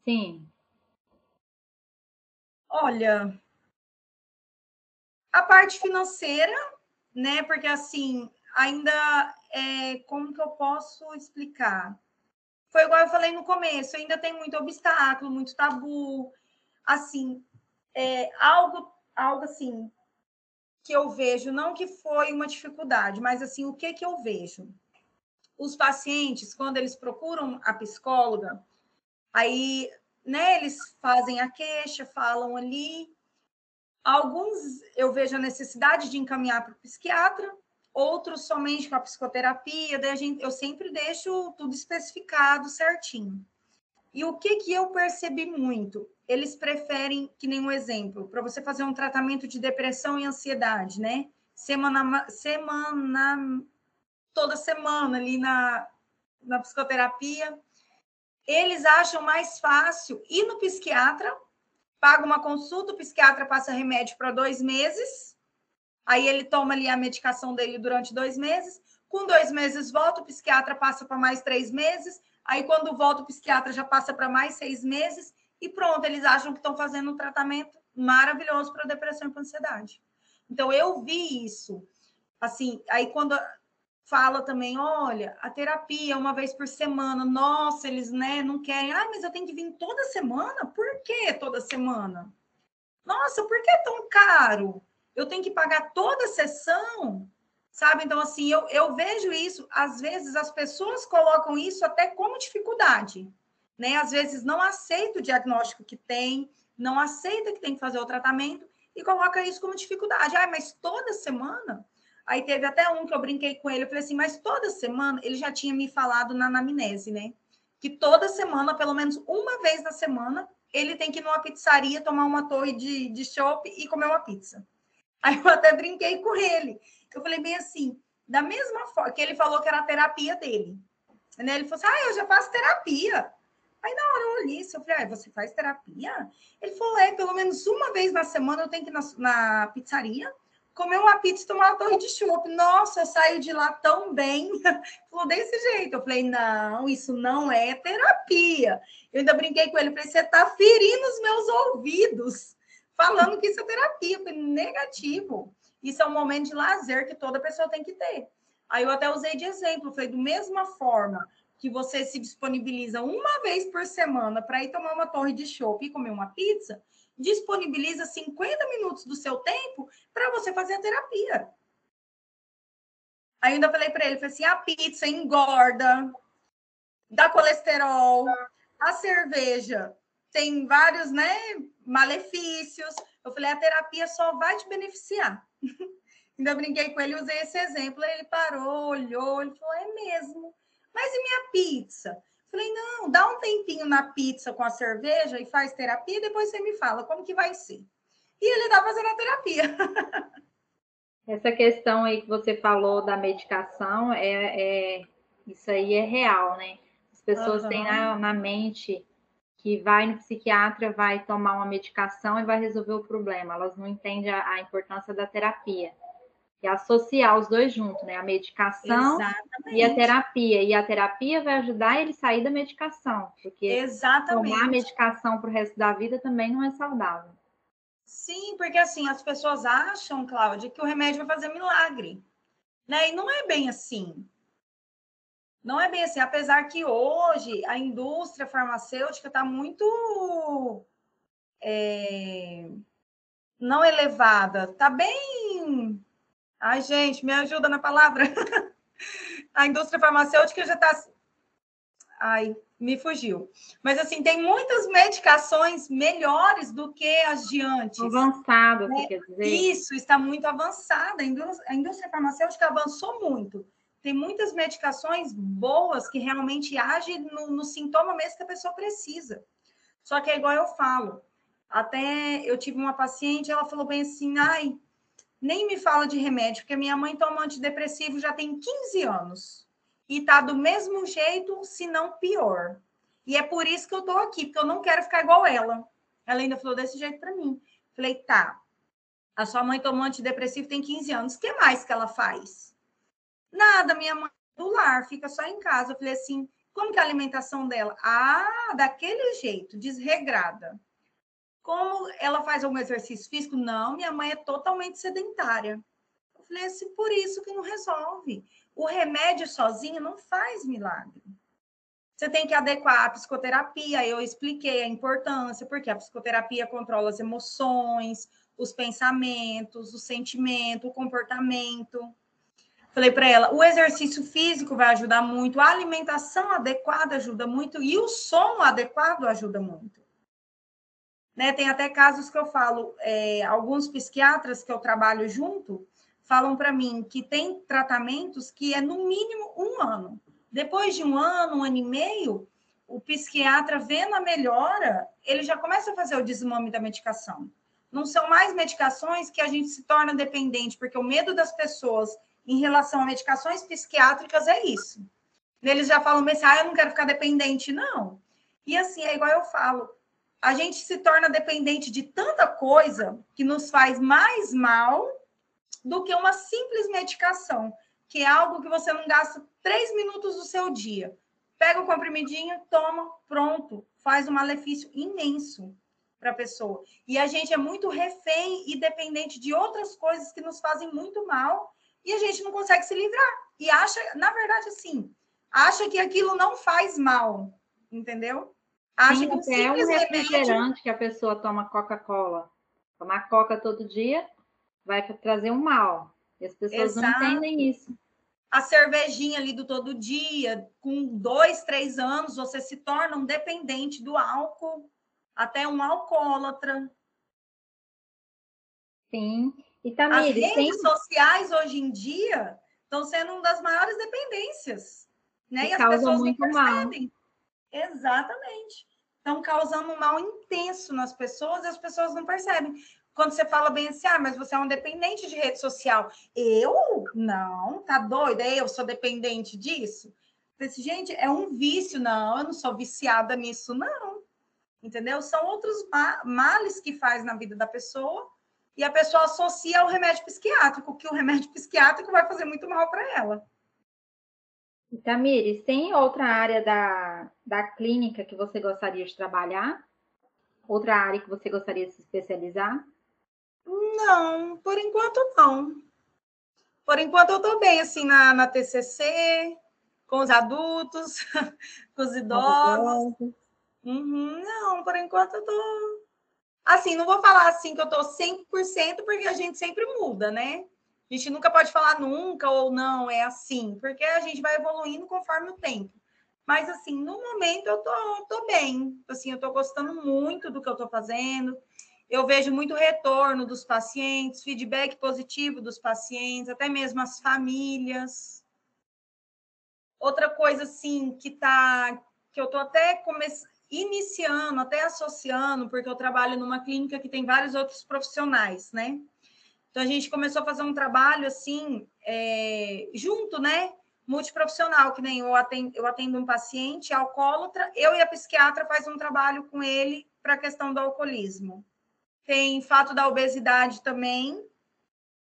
Sim. Olha, a parte financeira, né? Porque assim, ainda é, como que eu posso explicar? Foi igual eu falei no começo, ainda tem muito obstáculo, muito tabu, assim, é, algo, algo assim, que eu vejo, não que foi uma dificuldade, mas assim, o que que eu vejo? Os pacientes, quando eles procuram a psicóloga, aí, né, eles fazem a queixa, falam ali. Alguns eu vejo a necessidade de encaminhar para o psiquiatra, outros somente com a psicoterapia, daí a gente, eu sempre deixo tudo especificado certinho. E o que que eu percebi muito? eles preferem, que nem um exemplo, para você fazer um tratamento de depressão e ansiedade, né? Semana, semana, toda semana ali na, na psicoterapia, eles acham mais fácil ir no psiquiatra, paga uma consulta, o psiquiatra passa remédio para dois meses, aí ele toma ali a medicação dele durante dois meses, com dois meses volta, o psiquiatra passa para mais três meses, aí quando volta o psiquiatra já passa para mais seis meses, e pronto, eles acham que estão fazendo um tratamento maravilhoso para depressão e para ansiedade. Então, eu vi isso. Assim, aí quando fala também, olha, a terapia uma vez por semana, nossa, eles né, não querem, ah, mas eu tenho que vir toda semana? Por que toda semana? Nossa, por que é tão caro? Eu tenho que pagar toda a sessão? Sabe? Então, assim, eu, eu vejo isso, às vezes as pessoas colocam isso até como dificuldade né? Às vezes não aceita o diagnóstico que tem, não aceita que tem que fazer o tratamento e coloca isso como dificuldade. Ah, mas toda semana? Aí teve até um que eu brinquei com ele, eu falei assim, mas toda semana, ele já tinha me falado na anamnese, né? Que toda semana, pelo menos uma vez na semana, ele tem que ir numa pizzaria tomar uma torre de, de chopp e comer uma pizza. Aí eu até brinquei com ele. Eu falei bem assim, da mesma forma que ele falou que era a terapia dele. Né? Ele falou assim: ah, eu já faço terapia. Aí na hora eu olhei eu falei, ah, você faz terapia? Ele falou, é, pelo menos uma vez na semana eu tenho que ir na, na pizzaria, comer uma pizza e tomar uma torre de chopp. Nossa, eu saio de lá tão bem. Falou desse jeito. Eu falei, não, isso não é terapia. Eu ainda brinquei com ele, falei, você tá ferindo os meus ouvidos, falando que isso é terapia. Eu falei, negativo. Isso é um momento de lazer que toda pessoa tem que ter. Aí eu até usei de exemplo, falei, do mesma forma que você se disponibiliza uma vez por semana para ir tomar uma torre de chopp e comer uma pizza, disponibiliza 50 minutos do seu tempo para você fazer a terapia. Aí ainda falei para ele, falei assim, a pizza engorda, dá colesterol, a cerveja tem vários, né, malefícios. Eu falei, a terapia só vai te beneficiar. ainda brinquei com ele, usei esse exemplo, ele parou, olhou, ele falou, é mesmo. Mas e minha pizza? Falei, não, dá um tempinho na pizza com a cerveja e faz terapia, depois você me fala como que vai ser. E ele está fazendo a terapia. Essa questão aí que você falou da medicação, é, é isso aí é real, né? As pessoas uhum. têm na, na mente que vai no psiquiatra, vai tomar uma medicação e vai resolver o problema. Elas não entendem a, a importância da terapia e associar os dois juntos, né? A medicação Exatamente. e a terapia. E a terapia vai ajudar ele a sair da medicação, porque Exatamente. tomar medicação para o resto da vida também não é saudável. Sim, porque assim, as pessoas acham, Cláudia, que o remédio vai fazer milagre. Né? E não é bem assim. Não é bem assim, apesar que hoje a indústria farmacêutica está muito é, não elevada, está bem Ai, gente, me ajuda na palavra. a indústria farmacêutica já está. Ai, me fugiu. Mas, assim, tem muitas medicações melhores do que as de antes. Avançada, você é, quer dizer? Isso, está muito avançada. A indústria farmacêutica avançou muito. Tem muitas medicações boas que realmente agem no, no sintoma mesmo que a pessoa precisa. Só que é igual eu falo. Até eu tive uma paciente, ela falou bem assim, ai, nem me fala de remédio, porque minha mãe toma antidepressivo já tem 15 anos. E tá do mesmo jeito, se não pior. E é por isso que eu tô aqui, porque eu não quero ficar igual ela. Ela ainda falou desse jeito para mim. Falei, tá. A sua mãe tomou antidepressivo tem 15 anos. O que mais que ela faz? Nada, minha mãe é do lar, fica só em casa. Eu falei assim, como que é a alimentação dela? Ah, daquele jeito, desregrada. Como ela faz algum exercício físico? Não, minha mãe é totalmente sedentária. Eu falei assim, por isso que não resolve. O remédio sozinho não faz milagre. Você tem que adequar a psicoterapia. Eu expliquei a importância, porque a psicoterapia controla as emoções, os pensamentos, o sentimento, o comportamento. Falei para ela, o exercício físico vai ajudar muito, a alimentação adequada ajuda muito e o sono adequado ajuda muito. Né? Tem até casos que eu falo, é, alguns psiquiatras que eu trabalho junto falam para mim que tem tratamentos que é no mínimo um ano. Depois de um ano, um ano e meio, o psiquiatra vendo a melhora, ele já começa a fazer o desmame da medicação. Não são mais medicações que a gente se torna dependente, porque o medo das pessoas em relação a medicações psiquiátricas é isso. Eles já falam, mas ah, eu não quero ficar dependente, não. E assim, é igual eu falo, a gente se torna dependente de tanta coisa que nos faz mais mal do que uma simples medicação, que é algo que você não gasta três minutos do seu dia. Pega o comprimidinho, toma, pronto, faz um malefício imenso para a pessoa. E a gente é muito refém e dependente de outras coisas que nos fazem muito mal e a gente não consegue se livrar. E acha, na verdade, assim, acha que aquilo não faz mal, entendeu? Acho Sim, que é um refrigerante que a pessoa toma Coca-Cola. Tomar Coca todo dia vai trazer um mal. E as pessoas Exato. não entendem isso. A cervejinha ali do todo dia, com dois, três anos, você se torna um dependente do álcool, até um alcoólatra. Sim. E também As redes tem... sociais hoje em dia estão sendo uma das maiores dependências. Né? E, e as pessoas não percebem. Mal. Exatamente. estão causando um mal intenso nas pessoas e as pessoas não percebem. Quando você fala bem assim, ah, mas você é um dependente de rede social. Eu? Não, tá doida? Eu sou dependente disso? Eu disse, gente, é um vício. Não, eu não sou viciada nisso, não. Entendeu? São outros males que faz na vida da pessoa e a pessoa associa ao remédio psiquiátrico, que o remédio psiquiátrico vai fazer muito mal para ela. Tamires, tem outra área da, da clínica que você gostaria de trabalhar? Outra área que você gostaria de se especializar? Não, por enquanto não. Por enquanto eu estou bem, assim, na, na TCC, com os adultos, com os idosos. Uhum, não, por enquanto eu tô. Assim, não vou falar assim que eu tô 100%, porque a gente sempre muda, né? A gente nunca pode falar nunca ou não, é assim, porque a gente vai evoluindo conforme o tempo. Mas, assim, no momento eu tô, tô bem. Assim, eu tô gostando muito do que eu tô fazendo. Eu vejo muito retorno dos pacientes, feedback positivo dos pacientes, até mesmo as famílias. Outra coisa, assim, que tá. que eu tô até começando iniciando, até associando, porque eu trabalho numa clínica que tem vários outros profissionais, né? Então a gente começou a fazer um trabalho assim, é, junto, né? Multiprofissional, que nem eu atendo, eu atendo um paciente alcoólatra, eu e a psiquiatra faz um trabalho com ele para a questão do alcoolismo. Tem fato da obesidade também,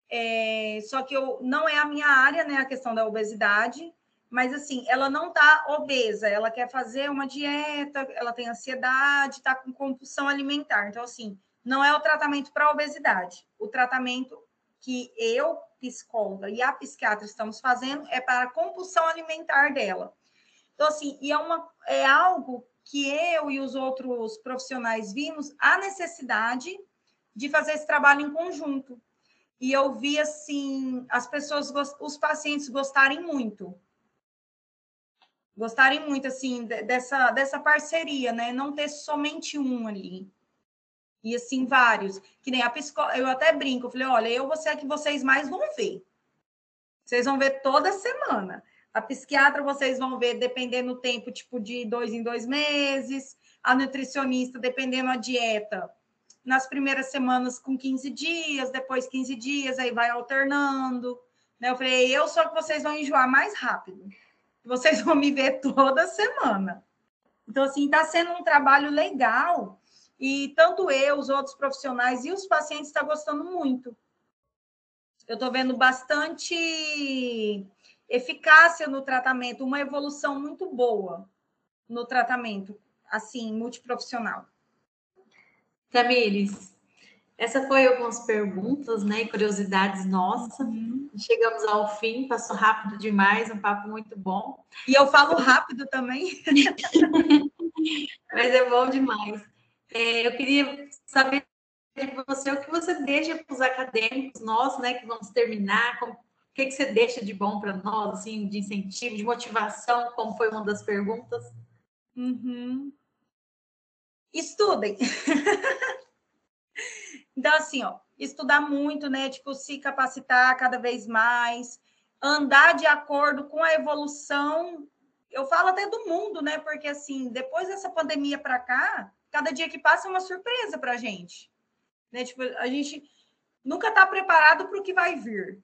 é, só que eu, não é a minha área, né? A questão da obesidade, mas assim, ela não está obesa, ela quer fazer uma dieta, ela tem ansiedade, está com compulsão alimentar. Então, assim, não é o tratamento para obesidade. O tratamento que eu, psicóloga, e a psiquiatra estamos fazendo é para a compulsão alimentar dela. Então, assim, e é, uma, é algo que eu e os outros profissionais vimos a necessidade de fazer esse trabalho em conjunto. E eu vi, assim, as pessoas, os pacientes gostarem muito gostarem muito assim dessa dessa parceria, né? Não ter somente um ali. E assim vários, que nem a psicóloga, eu até brinco, eu falei, olha, eu vou ser que vocês mais vão ver. Vocês vão ver toda semana. A psiquiatra vocês vão ver dependendo do tempo, tipo de dois em dois meses. A nutricionista, dependendo a dieta, nas primeiras semanas com 15 dias, depois 15 dias, aí vai alternando. Né? Eu falei, eu sou que vocês vão enjoar mais rápido vocês vão me ver toda semana. Então, assim, está sendo um trabalho legal e tanto eu, os outros profissionais e os pacientes estão tá gostando muito. Eu estou vendo bastante eficácia no tratamento, uma evolução muito boa no tratamento, assim, multiprofissional. Tamires, essa foi algumas perguntas, né, curiosidades nossas. Uhum. Chegamos ao fim, passou rápido demais, um papo muito bom. E eu falo rápido também. Mas é bom demais. É, eu queria saber de você o que você deixa para os acadêmicos, nós, né, que vamos terminar, como, o que, que você deixa de bom para nós, assim, de incentivo, de motivação, como foi uma das perguntas? Uhum. Estudem. Então, assim, ó, estudar muito, né? Tipo, se capacitar cada vez mais, andar de acordo com a evolução. Eu falo até do mundo, né? Porque, assim, depois dessa pandemia para cá, cada dia que passa é uma surpresa para a gente. Né? Tipo, a gente nunca está preparado para o que vai vir.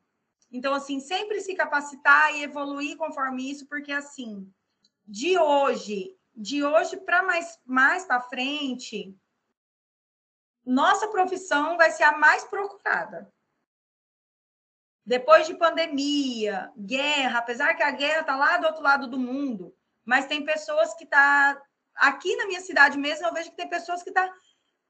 Então, assim, sempre se capacitar e evoluir conforme isso, porque, assim, de hoje, de hoje para mais, mais para frente, nossa profissão vai ser a mais procurada. Depois de pandemia, guerra, apesar que a guerra está lá do outro lado do mundo, mas tem pessoas que. Tá, aqui na minha cidade mesmo, eu vejo que tem pessoas que estão tá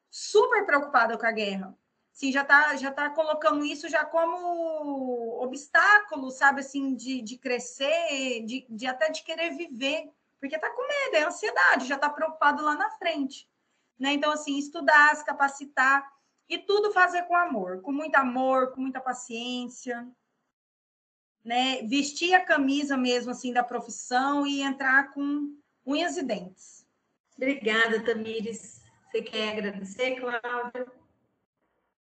super preocupadas com a guerra. Sim, já está já tá colocando isso já como obstáculo, sabe, assim, de, de crescer, de, de até de querer viver, porque está com medo, é ansiedade, já está preocupado lá na frente. Né? Então, assim, estudar, se capacitar e tudo fazer com amor, com muito amor, com muita paciência, né? Vestir a camisa mesmo assim da profissão e entrar com unhas e dentes. Obrigada, Tamires. Você quer agradecer, Cláudia?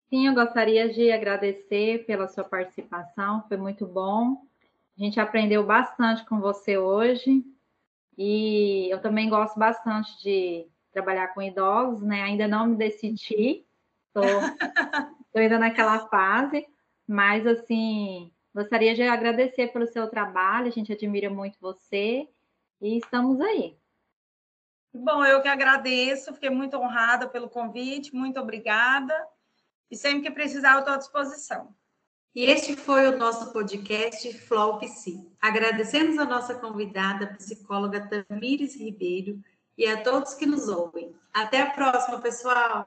Sim, eu gostaria de agradecer pela sua participação, foi muito bom. A gente aprendeu bastante com você hoje e eu também gosto bastante de trabalhar com idosos, né? Ainda não me decidi, estou ainda naquela fase, mas assim, gostaria de agradecer pelo seu trabalho, a gente admira muito você e estamos aí. Bom, eu que agradeço, fiquei muito honrada pelo convite, muito obrigada. E sempre que precisar, eu estou à disposição. E este foi o nosso podcast Flow Psi. Agradecemos a nossa convidada, a psicóloga Tamires Ribeiro, e a todos que nos ouvem. Até a próxima, pessoal!